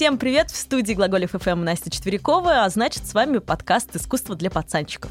Всем привет! В студии Глаголев ФМ Настя Четверякова, а значит, с вами подкаст «Искусство для пацанчиков».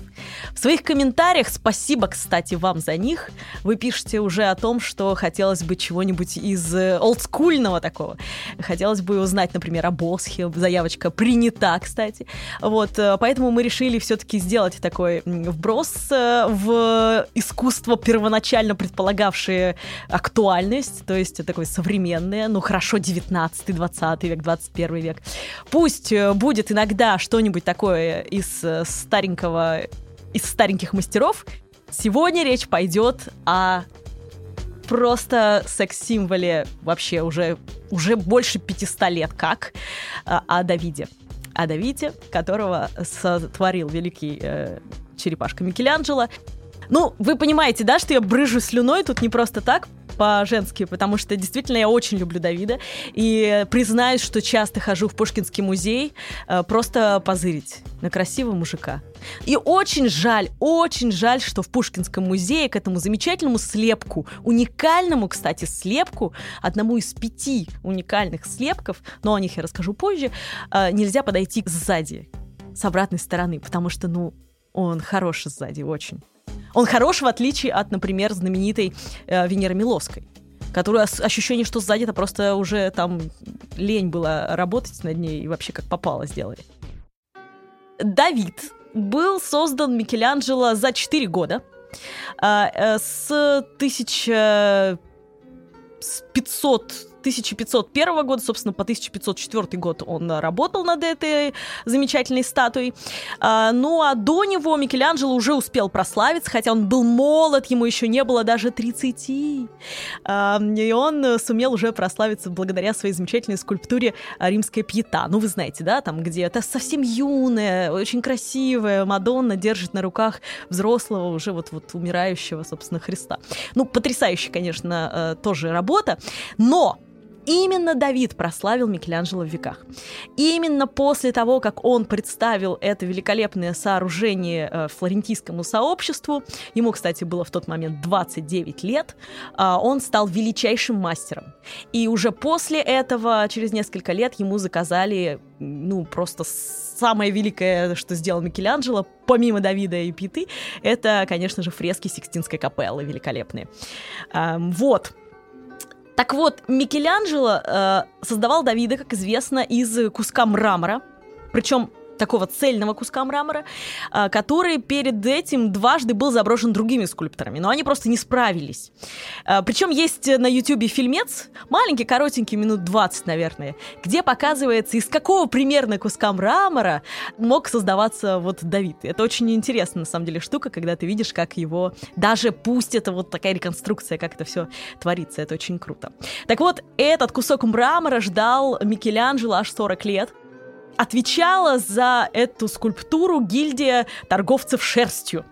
В своих комментариях, спасибо, кстати, вам за них, вы пишете уже о том, что хотелось бы чего-нибудь из э, олдскульного такого. Хотелось бы узнать, например, о Босхе, заявочка принята, кстати. Вот, э, поэтому мы решили все-таки сделать такой вброс э, в искусство, первоначально предполагавшее актуальность, то есть такое современное, ну хорошо, 19-20 век, 21 21 век. Пусть э, будет иногда что-нибудь такое из э, старенького, из стареньких мастеров. Сегодня речь пойдет о просто секс-символе вообще уже, уже больше 500 лет как, э, о Давиде. О Давиде, которого сотворил великий э, черепашка Микеланджело. Ну, вы понимаете, да, что я брыжу слюной тут не просто так, по-женски, потому что действительно я очень люблю Давида. И признаюсь, что часто хожу в Пушкинский музей э, просто позырить на красивого мужика. И очень жаль, очень жаль, что в Пушкинском музее к этому замечательному слепку, уникальному, кстати, слепку, одному из пяти уникальных слепков, но о них я расскажу позже, э, нельзя подойти сзади, с обратной стороны, потому что, ну, он хороший сзади очень. Он хорош в отличие от, например, знаменитой э, Венеры Миловской которая ощущение, что сзади это просто уже там лень было работать над ней и вообще как попало сделали. Давид был создан Микеланджело за 4 года. А, э, с 1500 1501 года, собственно, по 1504 год он работал над этой замечательной статуей. А, ну а до него Микеланджело уже успел прославиться, хотя он был молод, ему еще не было даже 30. А, и он сумел уже прославиться благодаря своей замечательной скульптуре «Римская пьета». Ну, вы знаете, да, там, где это совсем юная, очень красивая Мадонна держит на руках взрослого, уже вот, вот умирающего, собственно, Христа. Ну, потрясающая, конечно, э, тоже работа, но Именно Давид прославил Микеланджело в веках. Именно после того, как он представил это великолепное сооружение э, флорентийскому сообществу, ему, кстати, было в тот момент 29 лет, а, он стал величайшим мастером. И уже после этого, через несколько лет, ему заказали, ну, просто самое великое, что сделал Микеланджело, помимо Давида и Питы, это, конечно же, фрески Сикстинской капеллы великолепные. Вот. Так вот, Микеланджело э, создавал Давида, как известно, из куска мрамора. Причем такого цельного куска мрамора, а, который перед этим дважды был заброшен другими скульпторами, но они просто не справились. А, Причем есть на YouTube фильмец, маленький, коротенький, минут 20, наверное, где показывается, из какого примерно куска мрамора мог создаваться вот Давид. Это очень интересная, на самом деле, штука, когда ты видишь, как его, даже пусть это вот такая реконструкция, как это все творится, это очень круто. Так вот, этот кусок мрамора ждал Микеланджело аж 40 лет, отвечала за эту скульптуру гильдия торговцев шерстью.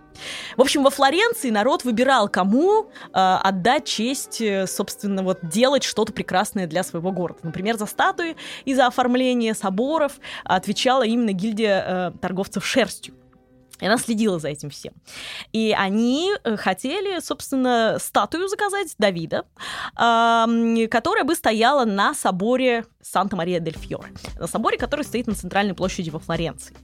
В общем, во Флоренции народ выбирал, кому э, отдать честь, э, собственно, вот делать что-то прекрасное для своего города. Например, за статуи и за оформление соборов отвечала именно гильдия э, торговцев шерстью. И она следила за этим всем. И они э, хотели, собственно, статую заказать Давида, которая бы стояла на соборе Санта-Мария-дель-Фьоре. На соборе, который стоит на центральной площади во Флоренции.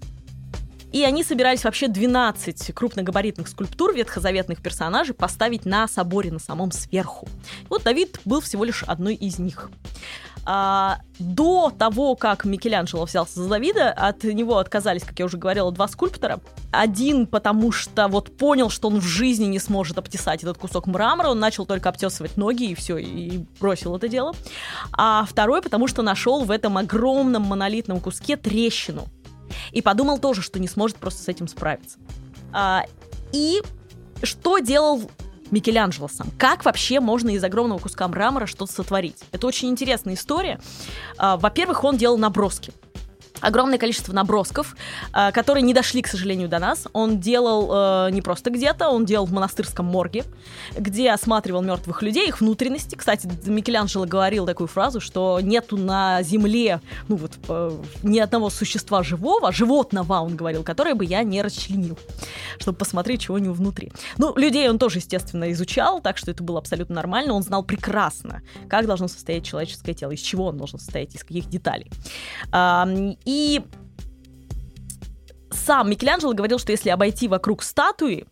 И они собирались вообще 12 крупногабаритных скульптур ветхозаветных персонажей поставить на соборе на самом сверху. Вот Давид был всего лишь одной из них. А, до того, как Микеланджело взялся за Давида, от него отказались, как я уже говорила, два скульптора. Один, потому что вот понял, что он в жизни не сможет обтесать этот кусок мрамора, он начал только обтесывать ноги и все, и бросил это дело. А второй, потому что нашел в этом огромном монолитном куске трещину. И подумал тоже, что не сможет просто с этим справиться. А, и что делал Микеланджело сам. Как вообще можно из огромного куска мрамора что-то сотворить? Это очень интересная история. А, во-первых, он делал наброски. Огромное количество набросков, э, которые не дошли, к сожалению, до нас. Он делал э, не просто где-то, он делал в монастырском морге, где осматривал мертвых людей, их внутренности. Кстати, Микеланджело говорил такую фразу, что нету на земле ну вот э, ни одного существа живого, животного, он говорил, которое бы я не расчленил, чтобы посмотреть, чего у него внутри. Ну, людей он тоже, естественно, изучал, так что это было абсолютно нормально. Он знал прекрасно, как должно состоять человеческое тело, из чего он должен состоять, из каких деталей. И сам Микеланджело говорил, что если обойти вокруг статуи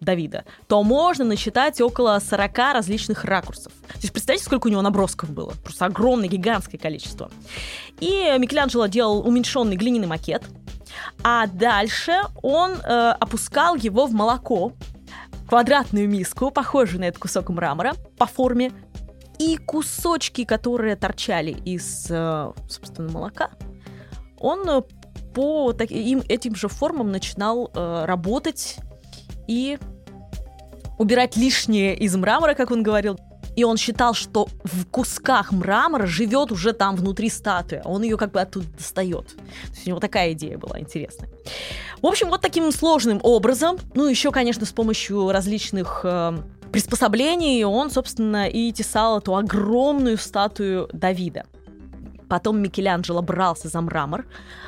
Давида, то можно насчитать около 40 различных ракурсов. То есть представьте, сколько у него набросков было. Просто огромное, гигантское количество. И Микеланджело делал уменьшенный глиняный макет, а дальше он э, опускал его в молоко, квадратную миску, похожую на этот кусок мрамора по форме, и кусочки, которые торчали из, э, собственно, молока, он э, по таким, этим же формам начинал э, работать и убирать лишнее из мрамора, как он говорил. И он считал, что в кусках мрамора живет уже там внутри статуя. Он ее как бы оттуда достает. То есть у него такая идея была интересная. В общем, вот таким сложным образом, ну еще, конечно, с помощью различных э, приспособлений, он, собственно, и тесал эту огромную статую Давида. Потом Микеланджело брался за мрамор,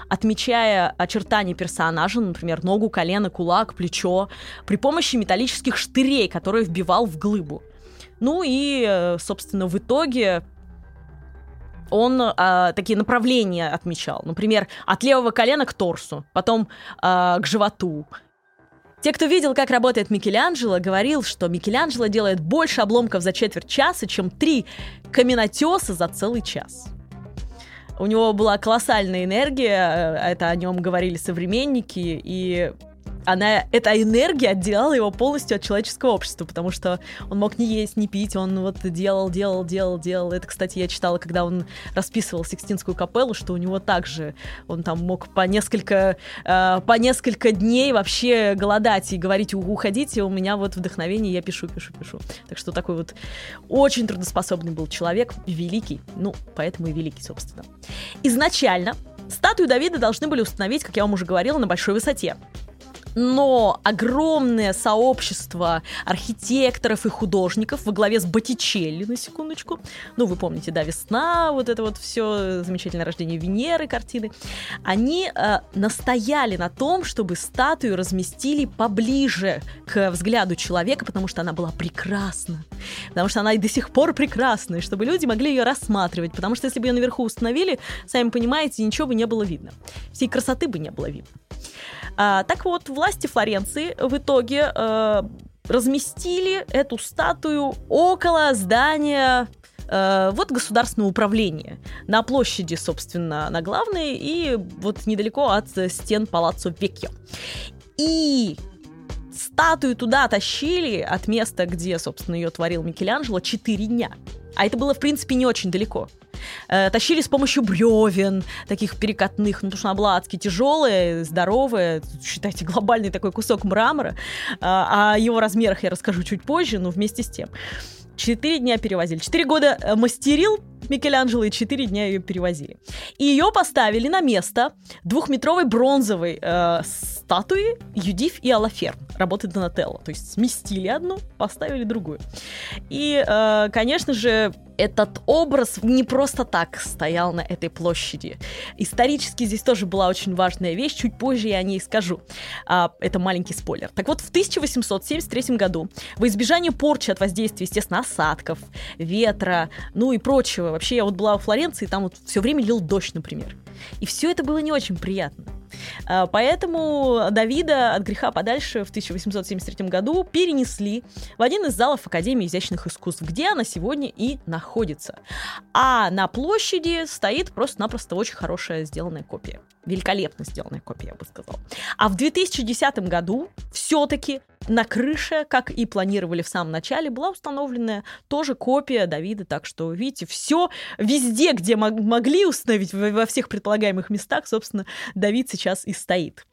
отмечая очертания персонажа, например, ногу, колено, кулак, плечо, при помощи металлических штырей, которые вбивал в глыбу. Ну и, э, собственно, в итоге он э, такие направления отмечал. Например, от левого колена к торсу, потом э, к животу. Те, кто видел, как работает Микеланджело, говорил, что Микеланджело делает больше обломков за четверть часа, чем три каменотеса за целый час. У него была колоссальная энергия, э, это о нем говорили современники, и она, эта энергия отделяла его полностью от человеческого общества, потому что он мог не есть, не пить, он вот делал, делал, делал, делал. Это, кстати, я читала, когда он расписывал Сикстинскую капеллу, что у него также, он там мог по несколько, э, по несколько дней вообще голодать и говорить, уходите, у меня вот вдохновение, я пишу, пишу, пишу. Так что такой вот очень трудоспособный был человек, великий, ну, поэтому и великий, собственно. Изначально статую Давида должны были установить, как я вам уже говорила, на большой высоте но огромное сообщество архитекторов и художников во главе с Боттичелли, на секундочку, ну, вы помните, да, «Весна», вот это вот все, замечательное рождение Венеры картины, они э, настояли на том, чтобы статую разместили поближе к взгляду человека, потому что она была прекрасна, потому что она и до сих пор прекрасна, и чтобы люди могли ее рассматривать, потому что если бы ее наверху установили, сами понимаете, ничего бы не было видно, всей красоты бы не было видно. А, так вот, власти Флоренции в итоге э, разместили эту статую около здания э, вот государственного управления на площади, собственно, на главной и вот недалеко от стен Палаццо Векьо. И статую туда тащили от места, где, собственно, ее творил Микеланджело, 4 дня. А это было, в принципе, не очень далеко. Э, тащили с помощью бревен, таких перекатных, ну, потому что она была адски считайте, глобальный такой кусок мрамора. А, о его размерах я расскажу чуть позже, но вместе с тем. Четыре дня перевозили. Четыре года э, мастерил Микеланджело, и четыре дня ее перевозили. И ее поставили на место двухметровой бронзовой э, статуи Юдиф и Алафер, работы Донателло. То есть сместили одну, поставили другую. И, э, конечно же, этот образ не просто так стоял на этой площади. Исторически здесь тоже была очень важная вещь, чуть позже я о ней скажу. А, это маленький спойлер. Так вот, в 1873 году, во избежание порчи от воздействия, естественно, осадков, ветра, ну и прочего, вообще я вот была в Флоренции, там вот все время лил дождь, например. И все это было не очень приятно. А, поэтому Давида от греха подальше в 1873 году перенесли в один из залов Академии изящных искусств, где она сегодня и находится. А на площади стоит просто-напросто очень хорошая сделанная копия. Великолепно сделанная копия, я бы сказала. А в 2010 году все-таки на крыше, как и планировали в самом начале, была установлена тоже копия Давида. Так что, видите, все везде, где могли установить, во всех предполагаемых местах, собственно, Давид сейчас и стоит.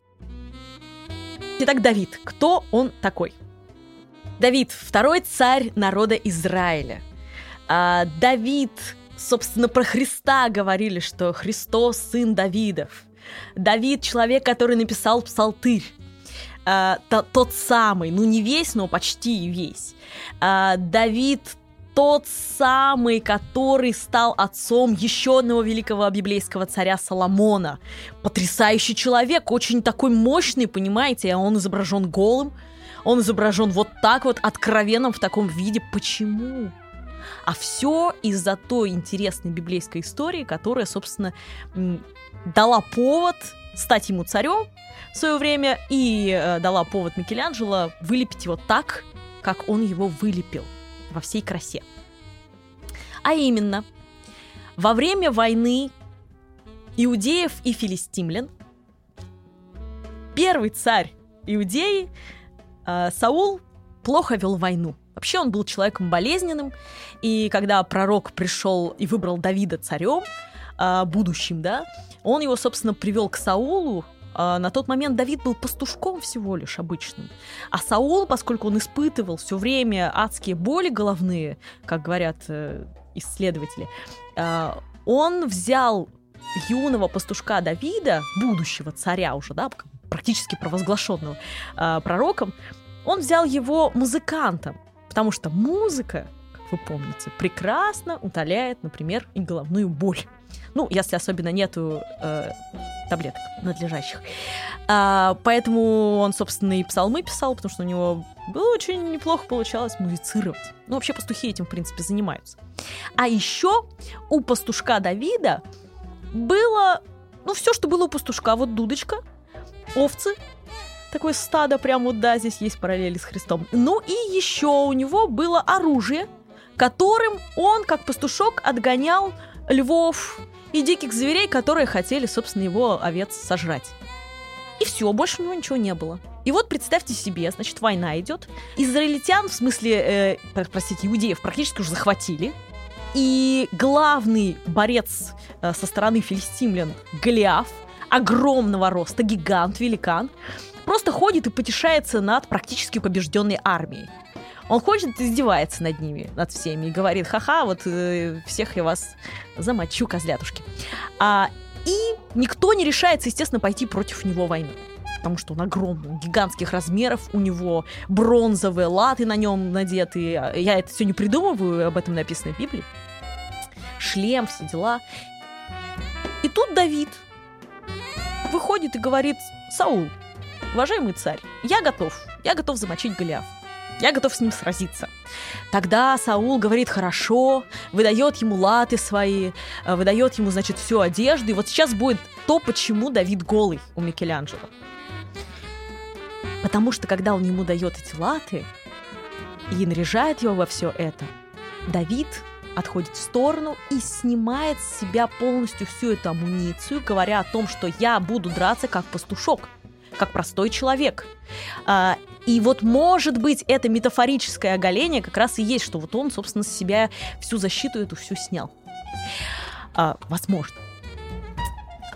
Итак, Давид. Кто он такой? Давид – второй царь народа Израиля. А, Давид, собственно, про Христа говорили, что Христос – сын Давидов – Давид человек, который написал псалтырь. Uh, тот самый, ну не весь, но почти весь. Uh, Давид тот самый, который стал отцом еще одного великого библейского царя Соломона. Потрясающий человек, очень такой мощный, понимаете, а он изображен голым, он изображен вот так вот, откровенным в таком виде. Почему? А все из-за той интересной библейской истории, которая, собственно, дала повод стать ему царем в свое время и э, дала повод Микеланджело вылепить его так, как он его вылепил во всей красе. А именно, во время войны иудеев и филистимлян первый царь Иудеи э, Саул плохо вел войну. Вообще он был человеком болезненным, и когда пророк пришел и выбрал Давида царем, э, будущим, да, он его, собственно, привел к Саулу, а, на тот момент Давид был пастушком всего лишь обычным. А Саул, поскольку он испытывал все время адские боли головные, как говорят э, исследователи, а, он взял юного пастушка Давида, будущего царя уже, да, практически провозглашенного а, пророком, он взял его музыкантом, потому что музыка, вы помните, прекрасно утоляет, например, и головную боль. Ну, если особенно нету э, таблеток надлежащих. А, поэтому он, собственно, и псалмы писал, потому что у него было очень неплохо получалось музицировать. Ну, вообще пастухи этим, в принципе, занимаются. А еще у пастушка Давида было, ну, все, что было у пастушка. Вот дудочка, овцы, такое стадо, прям вот, да, здесь есть параллели с Христом. Ну и еще у него было оружие, которым он, как пастушок, отгонял львов и диких зверей, которые хотели, собственно, его овец сожрать. И все, больше у него ничего не было. И вот представьте себе, значит, война идет. Израильтян, в смысле, э, простите, иудеев практически уже захватили. И главный борец э, со стороны филистимлян Голиаф, огромного роста, гигант, великан, просто ходит и потешается над практически побежденной армией. Он ходит и издевается над ними, над всеми, и говорит, ха-ха, вот э, всех я вас замочу, козлятушки. А, и никто не решается, естественно, пойти против него войны потому что он огромный, гигантских размеров, у него бронзовые латы на нем надеты. Я это все не придумываю, об этом написано в Библии. Шлем, все дела. И тут Давид выходит и говорит, Саул, уважаемый царь, я готов, я готов замочить Голиаф. Я готов с ним сразиться. Тогда Саул говорит, хорошо, выдает ему латы свои, э, выдает ему, значит, всю одежду. И вот сейчас будет то, почему Давид голый у Микеланджело. Потому что когда он ему дает эти латы и наряжает его во все это, Давид отходит в сторону и снимает с себя полностью всю эту амуницию, говоря о том, что я буду драться как пастушок, как простой человек. И вот, может быть, это метафорическое оголение как раз и есть, что вот он, собственно, с себя всю защиту эту всю снял. А, возможно.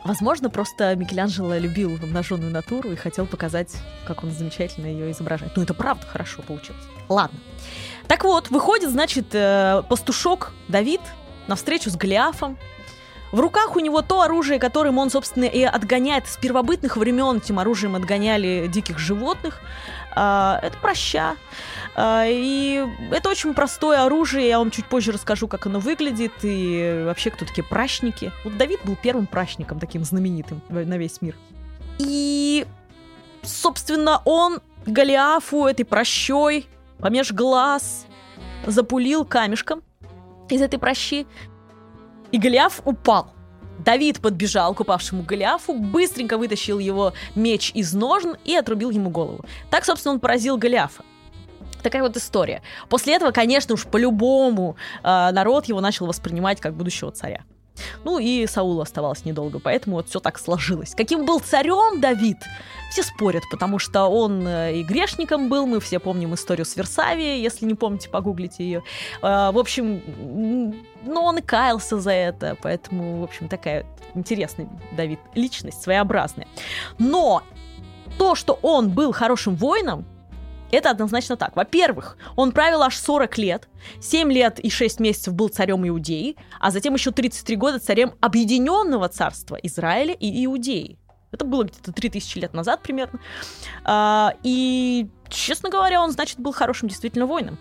Возможно, просто Микеланджело любил обнаженную натуру и хотел показать, как он замечательно ее изображает. Ну, это правда хорошо получилось. Ладно. Так вот, выходит, значит, э, пастушок Давид на встречу с Голиафом. В руках у него то оружие, которым он, собственно, и отгоняет с первобытных времен. Этим оружием отгоняли диких животных. А, это проща. А, и это очень простое оружие, я вам чуть позже расскажу, как оно выглядит, и вообще кто такие пращники. Вот Давид был первым пращником, таким знаменитым на весь мир. И, собственно, он Голиафу этой прощой помеж глаз запулил камешком из этой прощи, и Голиаф упал. Давид подбежал к упавшему Голиафу, быстренько вытащил его меч из ножен и отрубил ему голову. Так, собственно, он поразил Голиафа. Такая вот история. После этого, конечно уж, по-любому э, народ его начал воспринимать как будущего царя. Ну и Саулу оставалось недолго, поэтому вот все так сложилось. Каким был царем Давид? Все спорят, потому что он э, и грешником был, мы все помним историю с Версавией, если не помните, погуглите ее. А, в общем, ну он и каялся за это, поэтому, в общем, такая интересная Давид личность, своеобразная. Но то, что он был хорошим воином, это однозначно так. Во-первых, он правил аж 40 лет, 7 лет и 6 месяцев был царем Иудеи, а затем еще 33 года царем Объединенного царства Израиля и Иудеи. Это было где-то 3000 лет назад примерно. А, и, честно говоря, он, значит, был хорошим действительно воином.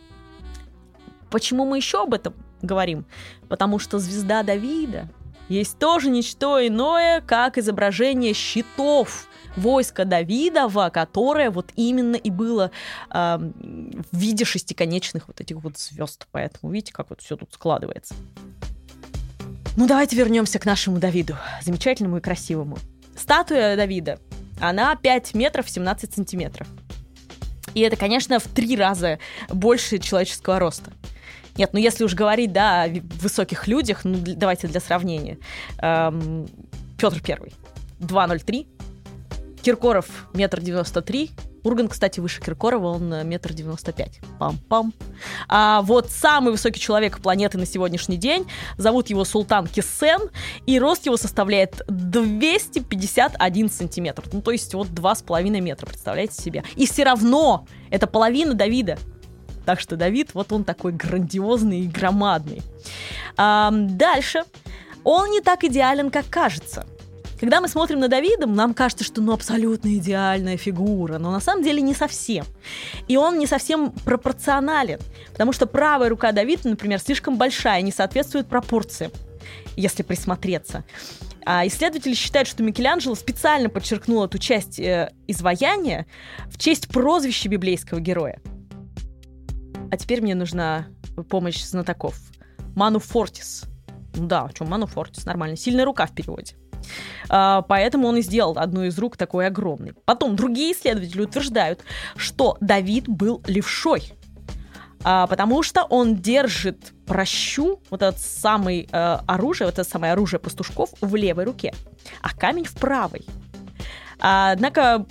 Почему мы еще об этом говорим? Потому что звезда Давида есть тоже ничто иное, как изображение щитов войска Давидова, которое вот именно и было э, в виде шестиконечных вот этих вот звезд. Поэтому видите, как вот все тут складывается. Ну, давайте вернемся к нашему Давиду, замечательному и красивому. Статуя Давида, она 5 метров 17 сантиметров. И это, конечно, в три раза больше человеческого роста. Нет, ну если уж говорить, да, о высоких людях, ну давайте для сравнения. Эм, Петр Первый, 2,03. Киркоров, метр девяносто три. Урган, кстати, выше Киркорова, он э, метр девяносто пять. Пам-пам. А вот самый высокий человек планеты на сегодняшний день, зовут его Султан Кисен, и рост его составляет 251 сантиметр. Ну, то есть вот два с половиной метра, представляете себе. И все равно это половина Давида. Так что Давид, вот он такой грандиозный и громадный. А, дальше. Он не так идеален, как кажется. Когда мы смотрим на Давида, нам кажется, что ну абсолютно идеальная фигура, но на самом деле не совсем. И он не совсем пропорционален, потому что правая рука Давида, например, слишком большая, не соответствует пропорциям, если присмотреться. А исследователи считают, что Микеланджело специально подчеркнул эту часть э, изваяния в честь прозвища библейского героя. А теперь мне нужна помощь знатоков. Ману Фортис. Да, что Ману Фортис, нормально. Сильная рука в переводе. А, поэтому он и сделал одну из рук такой огромной. Потом другие исследователи утверждают, что Давид был левшой. А, потому что он держит прощу, вот это самое э, оружие, вот это самое оружие пастушков в левой руке, а камень в правой. А, однако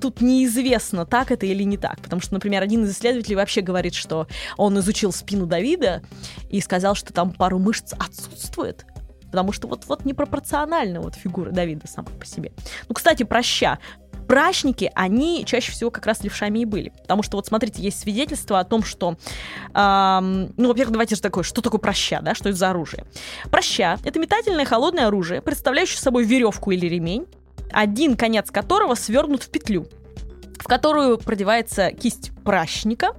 тут неизвестно, так это или не так. Потому что, например, один из исследователей вообще говорит, что он изучил спину Давида и сказал, что там пару мышц отсутствует. Потому что вот, вот непропорциональна вот фигура Давида сама по себе. Ну, кстати, проща прачники, они чаще всего как раз левшами и были. Потому что, вот смотрите, есть свидетельство о том, что, эм, ну, во-первых, давайте же такое, что такое проща, да, что это за оружие? Проща — это метательное холодное оружие, представляющее собой веревку или ремень, один конец которого свернут в петлю, в которую продевается кисть пращника,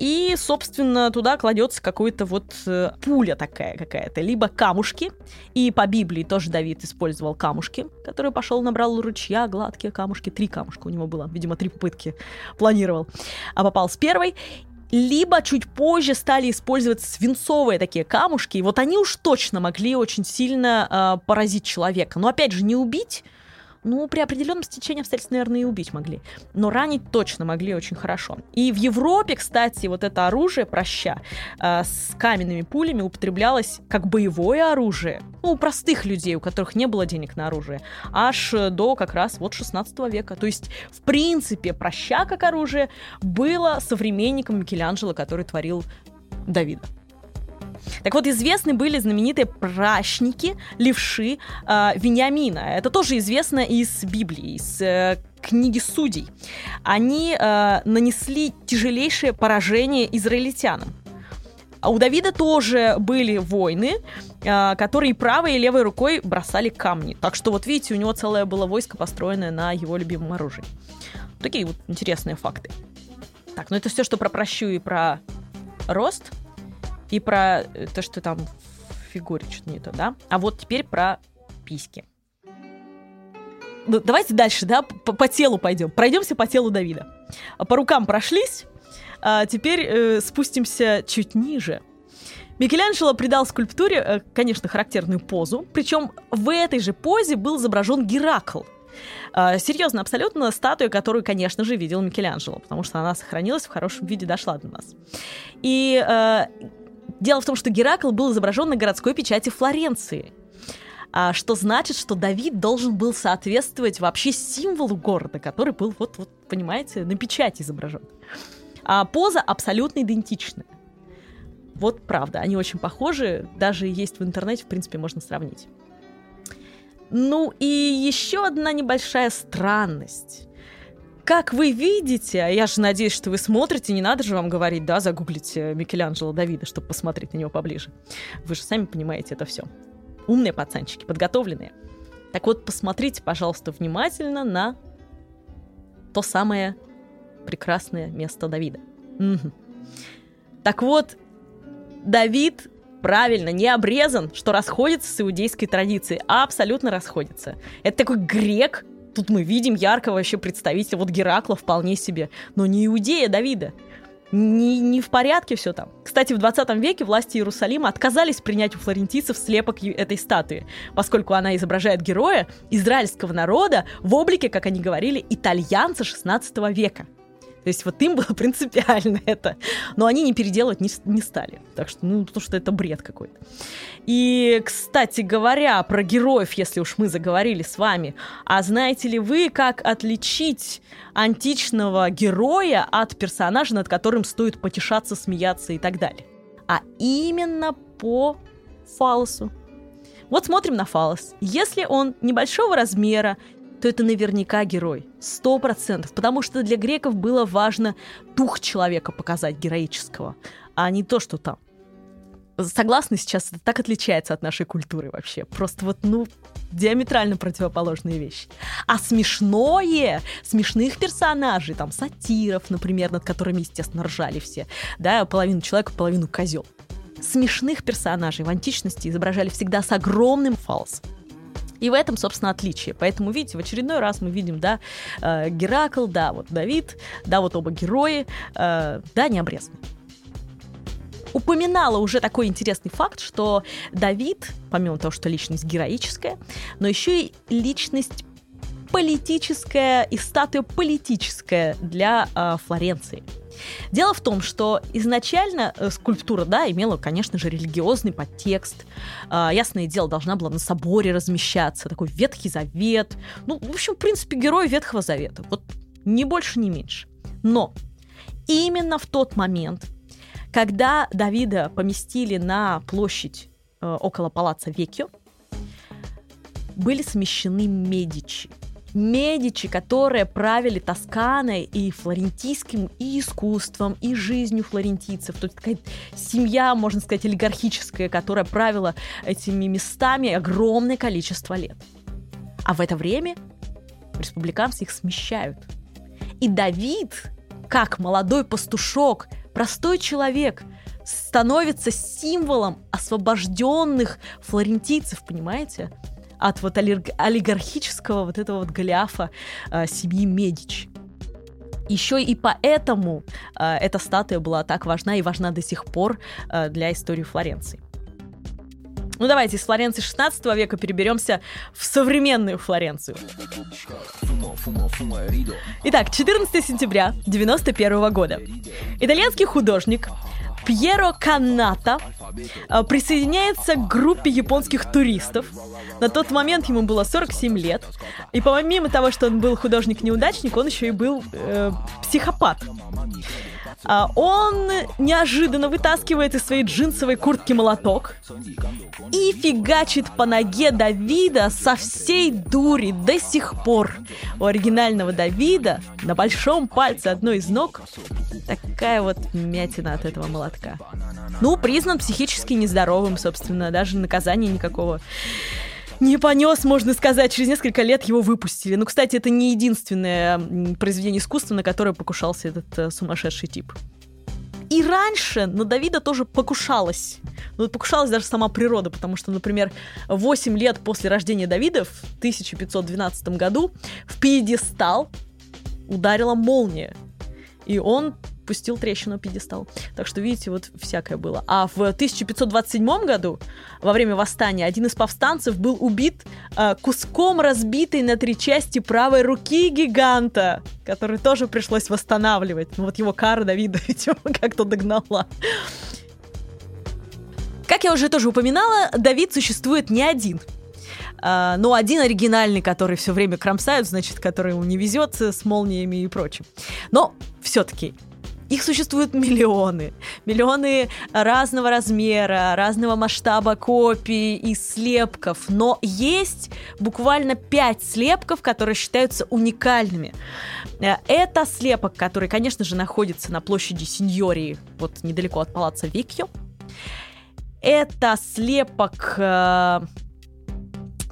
и, собственно, туда кладется какой-то вот э, пуля такая какая-то, либо камушки. И по Библии тоже Давид использовал камушки, которые пошел, набрал ручья, гладкие камушки. Три камушка у него было, видимо, три попытки планировал. А попал с первой либо чуть позже стали использовать свинцовые такие камушки, и вот они уж точно могли очень сильно э, поразить человека. Но опять же, не убить, ну, при определенном стечении обстоятельств, наверное, и убить могли. Но ранить точно могли очень хорошо. И в Европе, кстати, вот это оружие, проща, э, с каменными пулями употреблялось как боевое оружие. Ну, у простых людей, у которых не было денег на оружие. Аж до как раз вот 16 века. То есть, в принципе, проща как оружие было современником Микеланджело, который творил Давида. Так вот, известны были знаменитые пращники, левши э, Вениамина. Это тоже известно из Библии, из э, книги судей. Они э, нанесли тяжелейшее поражение израильтянам. А у Давида тоже были войны, э, которые правой и левой рукой бросали камни. Так что вот видите, у него целое было войско, построенное на его любимом оружии. Такие вот интересные факты. Так, ну это все, что про прощу и про рост и про э, то, что там фигуре что-то не то, да? А вот теперь про письки. Ну, давайте дальше, да, по, по телу пойдем. Пройдемся по телу Давида. По рукам прошлись, а теперь э, спустимся чуть ниже. Микеланджело придал скульптуре, э, конечно, характерную позу, причем в этой же позе был изображен Геракл. Э, серьезно, абсолютно статуя, которую, конечно же, видел Микеланджело, потому что она сохранилась в хорошем виде, дошла до нас. И э, Дело в том, что Геракл был изображен на городской печати Флоренции. А, что значит, что Давид должен был соответствовать вообще символу города, который был, вот, вот понимаете, на печати изображен. А поза абсолютно идентичная. Вот правда, они очень похожи, даже есть в интернете, в принципе, можно сравнить. Ну и еще одна небольшая странность. Как вы видите, а я же надеюсь, что вы смотрите, не надо же вам говорить, да, загуглите Микеланджело Давида, чтобы посмотреть на него поближе. Вы же сами понимаете это все. Умные пацанчики, подготовленные. Так вот, посмотрите, пожалуйста, внимательно на то самое прекрасное место Давида. Угу. Так вот, Давид правильно, не обрезан, что расходится с иудейской традицией, а абсолютно расходится. Это такой грек, тут мы видим яркого вообще представителя, вот Геракла вполне себе, но не иудея Давида. Не, не в порядке все там. Кстати, в 20 веке власти Иерусалима отказались принять у флорентийцев слепок этой статуи, поскольку она изображает героя израильского народа в облике, как они говорили, итальянца 16 века. То есть вот им было принципиально это. Но они не переделывать не, не стали. Так что, ну, потому что это бред какой-то. И, кстати говоря, про героев, если уж мы заговорили с вами, а знаете ли вы, как отличить античного героя от персонажа, над которым стоит потешаться, смеяться и так далее? А именно по фалосу. Вот смотрим на фалос. Если он небольшого размера, то это наверняка герой. Сто процентов. Потому что для греков было важно дух человека показать героического, а не то, что там. Согласны сейчас, это так отличается от нашей культуры вообще. Просто вот, ну, диаметрально противоположные вещи. А смешное, смешных персонажей, там, сатиров, например, над которыми, естественно, ржали все, да, половину человека, половину козел. Смешных персонажей в античности изображали всегда с огромным фалсом. И в этом, собственно, отличие. Поэтому, видите, в очередной раз мы видим, да, э, Геракл, да, вот Давид, да, вот оба герои, э, да, не обрезаны. Упоминала уже такой интересный факт, что Давид, помимо того, что личность героическая, но еще и личность политическая и статуя политическая для э, Флоренции. Дело в том, что изначально э, скульптура, да, имела, конечно же, религиозный подтекст. Э, ясное дело, должна была на соборе размещаться, такой Ветхий Завет. Ну, в общем, в принципе, герой Ветхого Завета. Вот ни больше, ни меньше. Но именно в тот момент, когда Давида поместили на площадь э, около палаца Векио, были смещены Медичи. Медичи, которые правили Тосканой и флорентийским и искусством, и жизнью флорентийцев. То есть такая семья, можно сказать, олигархическая, которая правила этими местами огромное количество лет. А в это время республиканцы их смещают. И Давид, как молодой пастушок, простой человек, становится символом освобожденных флорентийцев, понимаете? От вот олигархического вот этого вот Голиафа э, семьи Медич. Еще и поэтому э, эта статуя была так важна и важна до сих пор э, для истории Флоренции. Ну давайте из Флоренции 16 века переберемся в современную Флоренцию. Итак, 14 сентября 91 года. Итальянский художник Пьеро Каната э, присоединяется к группе японских туристов. На тот момент ему было 47 лет. И помимо того, что он был художник-неудачник, он еще и был э, психопат. А он неожиданно вытаскивает из своей джинсовой куртки молоток и фигачит по ноге Давида со всей дури до сих пор. У оригинального Давида на большом пальце одной из ног такая вот мятина от этого молотка. Ну, признан психически нездоровым, собственно, даже наказания никакого не понес, можно сказать. Через несколько лет его выпустили. Ну, кстати, это не единственное произведение искусства, на которое покушался этот э, сумасшедший тип. И раньше на Давида тоже покушалась. Ну, покушалась даже сама природа, потому что, например, 8 лет после рождения Давида в 1512 году в пьедестал ударила молния. И он пустил трещину пьедестал. Так что, видите, вот всякое было. А в 1527 году, во время восстания, один из повстанцев был убит э, куском разбитой на три части правой руки гиганта, который тоже пришлось восстанавливать. Ну вот его кара Давида, видимо, как-то догнала. Как я уже тоже упоминала, Давид существует не один. Uh, но один оригинальный, который все время кромсают, значит, который ему не везет с молниями и прочим. Но все-таки их существует миллионы. Миллионы разного размера, разного масштаба копий и слепков. Но есть буквально пять слепков, которые считаются уникальными. Э, это слепок, который, конечно же, находится на площади Синьории, вот недалеко от палаца Викью. Это слепок э,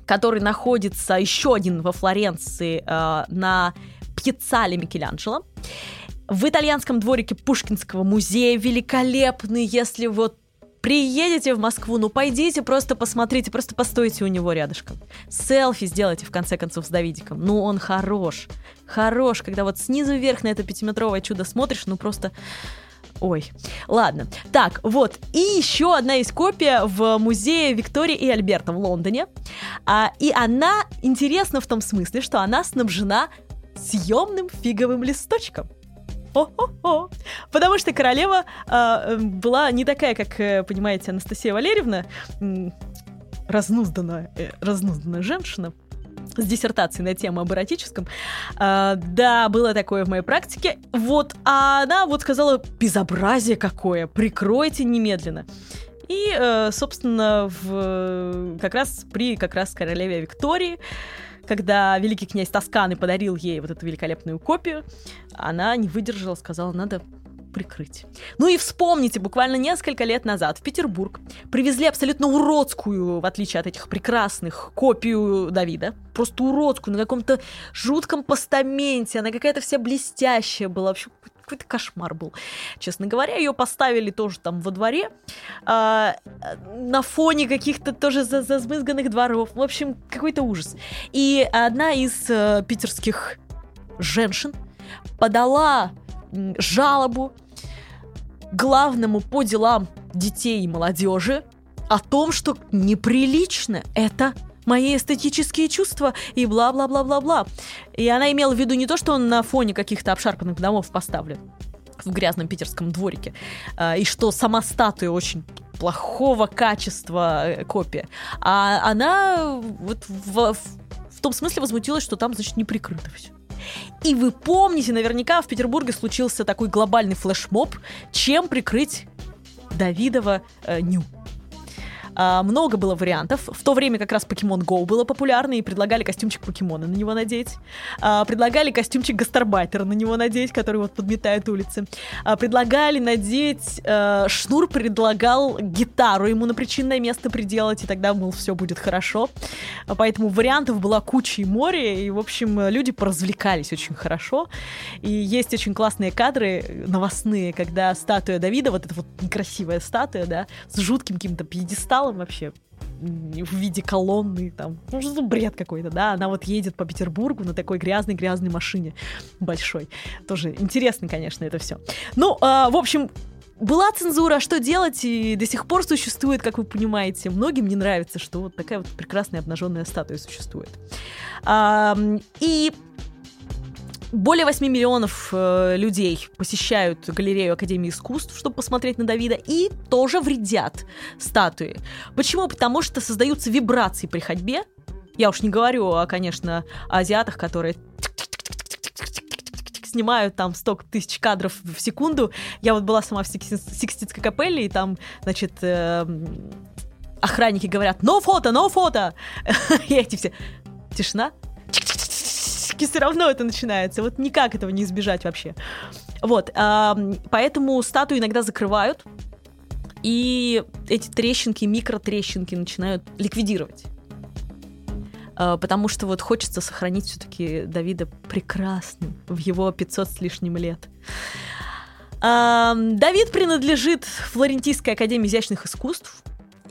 который находится еще один во Флоренции э, на Пьяцале Микеланджело. В итальянском дворике Пушкинского музея великолепный, если вот приедете в Москву, ну пойдите, просто посмотрите, просто постойте у него рядышком. Селфи сделайте, в конце концов, с Давидиком. Ну, он хорош. Хорош, когда вот снизу вверх на это пятиметровое чудо смотришь, ну просто... Ой, ладно. Так, вот. И еще одна есть копия в музее Виктории и Альберта в Лондоне. А, и она интересна в том смысле, что она снабжена съемным фиговым листочком. О-о-о. Потому что королева э, была не такая, как, э, понимаете, Анастасия Валерьевна, разнузданная, э, разнузданная женщина, с диссертацией на тему об эротическом. А, да, было такое в моей практике. Вот, а она вот сказала, безобразие какое, прикройте немедленно. И, э, собственно, в, как раз при как раз королеве Виктории когда великий князь Тосканы подарил ей вот эту великолепную копию, она не выдержала, сказала, надо прикрыть. Ну и вспомните, буквально несколько лет назад в Петербург привезли абсолютно уродскую, в отличие от этих прекрасных, копию Давида. Просто уродскую, на каком-то жутком постаменте. Она какая-то вся блестящая была. Вообще какой-то кошмар был. Честно говоря, ее поставили тоже там во дворе, э, на фоне каких-то тоже зазмызганных дворов. В общем, какой-то ужас. И одна из э, питерских женщин подала жалобу главному по делам детей и молодежи о том, что неприлично это мои эстетические чувства и бла-бла-бла-бла-бла. И она имела в виду не то, что он на фоне каких-то обшарпанных домов поставлен в грязном питерском дворике, а, и что сама статуя очень плохого качества э, копия, а она вот в, в том смысле возмутилась, что там, значит, не прикрыто все. И вы помните, наверняка в Петербурге случился такой глобальный флешмоб, чем прикрыть Давидова э, ню. А, много было вариантов. В то время как раз Pokemon Go было популярно, и предлагали костюмчик покемона на него надеть. А, предлагали костюмчик гастарбайтера на него надеть, который вот подметает улицы. А, предлагали надеть... А, Шнур предлагал гитару ему на причинное место приделать, и тогда, мол, все будет хорошо. А, поэтому вариантов была куча и море, и, в общем, люди поразвлекались очень хорошо. И есть очень классные кадры новостные, когда статуя Давида, вот эта вот некрасивая статуя, да, с жутким каким-то пьедесталом, материалом вообще в виде колонны, там, ну, что бред какой-то, да, она вот едет по Петербургу на такой грязной-грязной машине большой. Тоже интересно, конечно, это все. Ну, э, в общем, была цензура, а что делать, и до сих пор существует, как вы понимаете. Многим не нравится, что вот такая вот прекрасная обнаженная статуя существует. А, и более 8 миллионов э, людей посещают галерею Академии искусств, чтобы посмотреть на Давида, и тоже вредят статуи. Почему? Потому что создаются вибрации при ходьбе. Я уж не говорю, о, конечно, о азиатах, которые снимают там 100 тысяч кадров в секунду. Я вот была сама в Сикстинской капелле, и там, значит, э, охранники говорят «но фото, но фото!» И эти все «тишина, практически все равно это начинается. Вот никак этого не избежать вообще. Вот, поэтому статуи иногда закрывают, и эти трещинки, микротрещинки начинают ликвидировать. А, потому что вот хочется сохранить все-таки Давида прекрасным в его 500 с лишним лет. Давид принадлежит Флорентийской академии изящных искусств,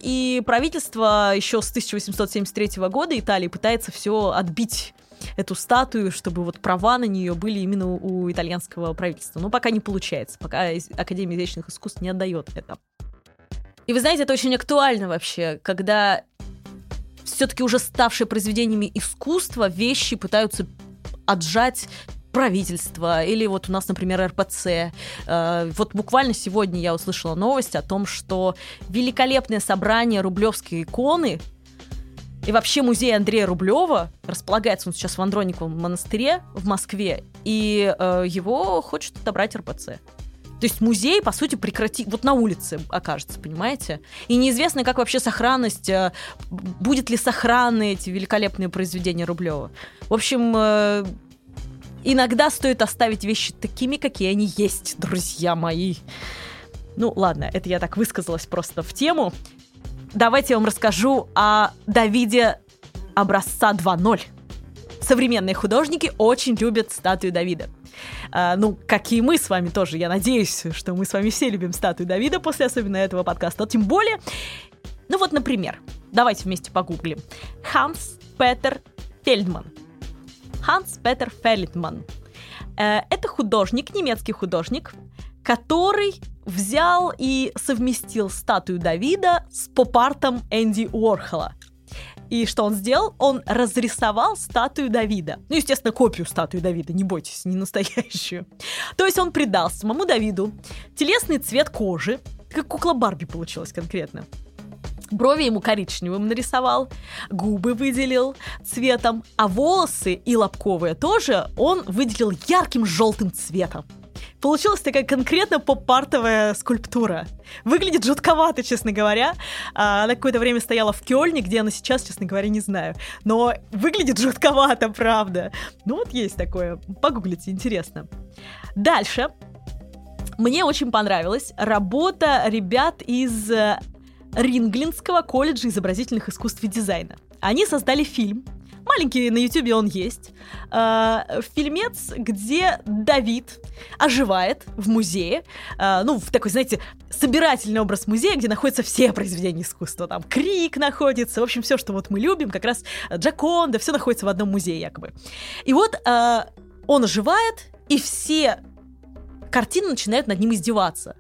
и правительство еще с 1873 года Италии пытается все отбить эту статую, чтобы вот права на нее были именно у итальянского правительства. Но пока не получается, пока Академия изящных искусств не отдает это. И вы знаете, это очень актуально вообще, когда все-таки уже ставшие произведениями искусства вещи пытаются отжать правительство, или вот у нас, например, РПЦ. Э, вот буквально сегодня я услышала новость о том, что великолепное собрание рублевской иконы и вообще музей Андрея Рублева располагается он сейчас в Андрониковом монастыре в Москве, и э, его хочет отобрать РПЦ. То есть музей, по сути, прекрати... Вот на улице окажется, понимаете? И неизвестно, как вообще сохранность... Э, будет ли сохранны эти великолепные произведения Рублева. В общем, э, иногда стоит оставить вещи такими, какие они есть, друзья мои. Ну, ладно, это я так высказалась просто в тему давайте я вам расскажу о Давиде образца 2.0. Современные художники очень любят статую Давида. А, ну, как и мы с вами тоже. Я надеюсь, что мы с вами все любим статую Давида после особенно этого подкаста. Тем более, ну вот, например, давайте вместе погуглим. Ханс Петер Фельдман. Ханс Петер Фельдман. Э, это художник, немецкий художник, который взял и совместил статую Давида с поп-артом Энди Уорхола. И что он сделал? Он разрисовал статую Давида. Ну, естественно, копию статуи Давида, не бойтесь, не настоящую. То есть он придал самому Давиду телесный цвет кожи, как кукла Барби получилась конкретно. Брови ему коричневым нарисовал, губы выделил цветом, а волосы и лобковые тоже он выделил ярким желтым цветом. Получилась такая конкретно поп-артовая скульптура. Выглядит жутковато, честно говоря. А, она какое-то время стояла в Кёльне, где она сейчас, честно говоря, не знаю. Но выглядит жутковато, правда. Ну вот есть такое. Погуглите, интересно. Дальше. Мне очень понравилась работа ребят из э, Ринглинского колледжа изобразительных искусств и дизайна. Они создали фильм, маленький на ютюбе он есть, э, фильмец, где Давид оживает в музее, э, ну, в такой, знаете, собирательный образ музея, где находятся все произведения искусства, там Крик находится, в общем, все, что вот мы любим, как раз Джаконда, все находится в одном музее якобы. И вот э, он оживает, и все картины начинают над ним издеваться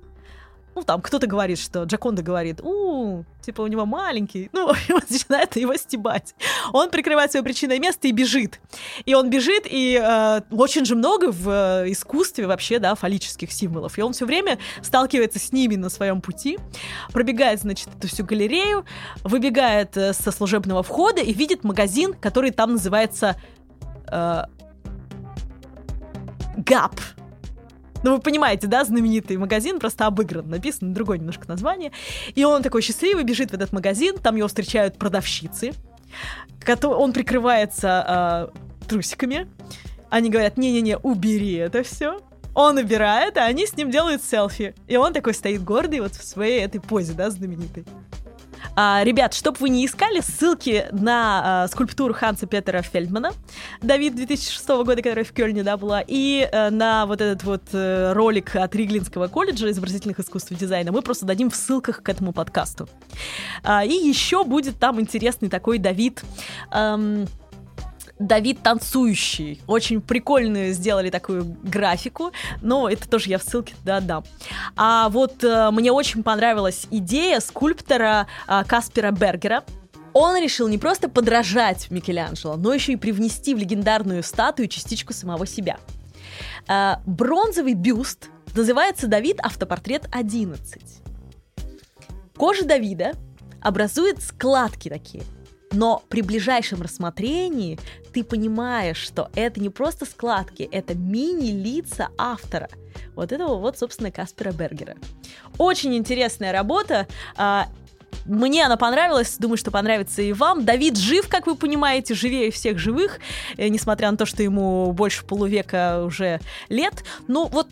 ну, там, кто-то говорит, что Джаконда говорит, у, типа, у него маленький, ну, он начинает его стебать. Он прикрывает свое причинное место и бежит. И он бежит, и э, очень же много в э, искусстве вообще, да, фаллических символов. И он все время сталкивается с ними на своем пути, пробегает, значит, эту всю галерею, выбегает э, со служебного входа и видит магазин, который там называется э, ГАП. Ну, вы понимаете, да, знаменитый магазин просто обыгран, написано другое немножко название. И он такой счастливый, бежит в этот магазин, там его встречают продавщицы. Он прикрывается э, трусиками. Они говорят, не-не-не, убери это все. Он убирает, а они с ним делают селфи. И он такой стоит гордый вот в своей этой позе, да, знаменитой. А, ребят, чтобы вы не искали, ссылки на а, скульптуру Ханса Петера Фельдмана, Давид 2006 года, которая в Кёльне, да, была, и а, на вот этот вот а, ролик от Риглинского колледжа изобразительных искусств и дизайна мы просто дадим в ссылках к этому подкасту. А, и еще будет там интересный такой Давид... Эм, Давид танцующий. Очень прикольную сделали такую графику, но это тоже я в ссылке туда отдам. А вот э, мне очень понравилась идея скульптора э, Каспера Бергера, он решил не просто подражать Микеланджело, но еще и привнести в легендарную статую частичку самого себя. Э, бронзовый бюст называется «Давид. Автопортрет 11». Кожа Давида образует складки такие – но при ближайшем рассмотрении ты понимаешь, что это не просто складки, это мини-лица автора. Вот этого вот, собственно, Каспера Бергера. Очень интересная работа. А, мне она понравилась, думаю, что понравится и вам. Давид жив, как вы понимаете, живее всех живых, э, несмотря на то, что ему больше полувека уже лет. Ну, вот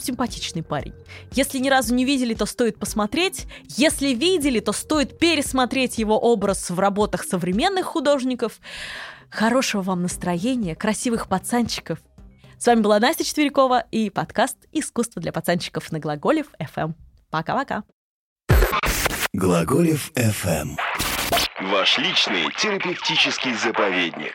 симпатичный парень. Если ни разу не видели, то стоит посмотреть. Если видели, то стоит пересмотреть его образ в работах современных художников. Хорошего вам настроения, красивых пацанчиков. С вами была Настя Четверякова и подкаст «Искусство для пацанчиков» на Глаголев FM. Пока-пока. Глаголев FM. Ваш личный терапевтический заповедник.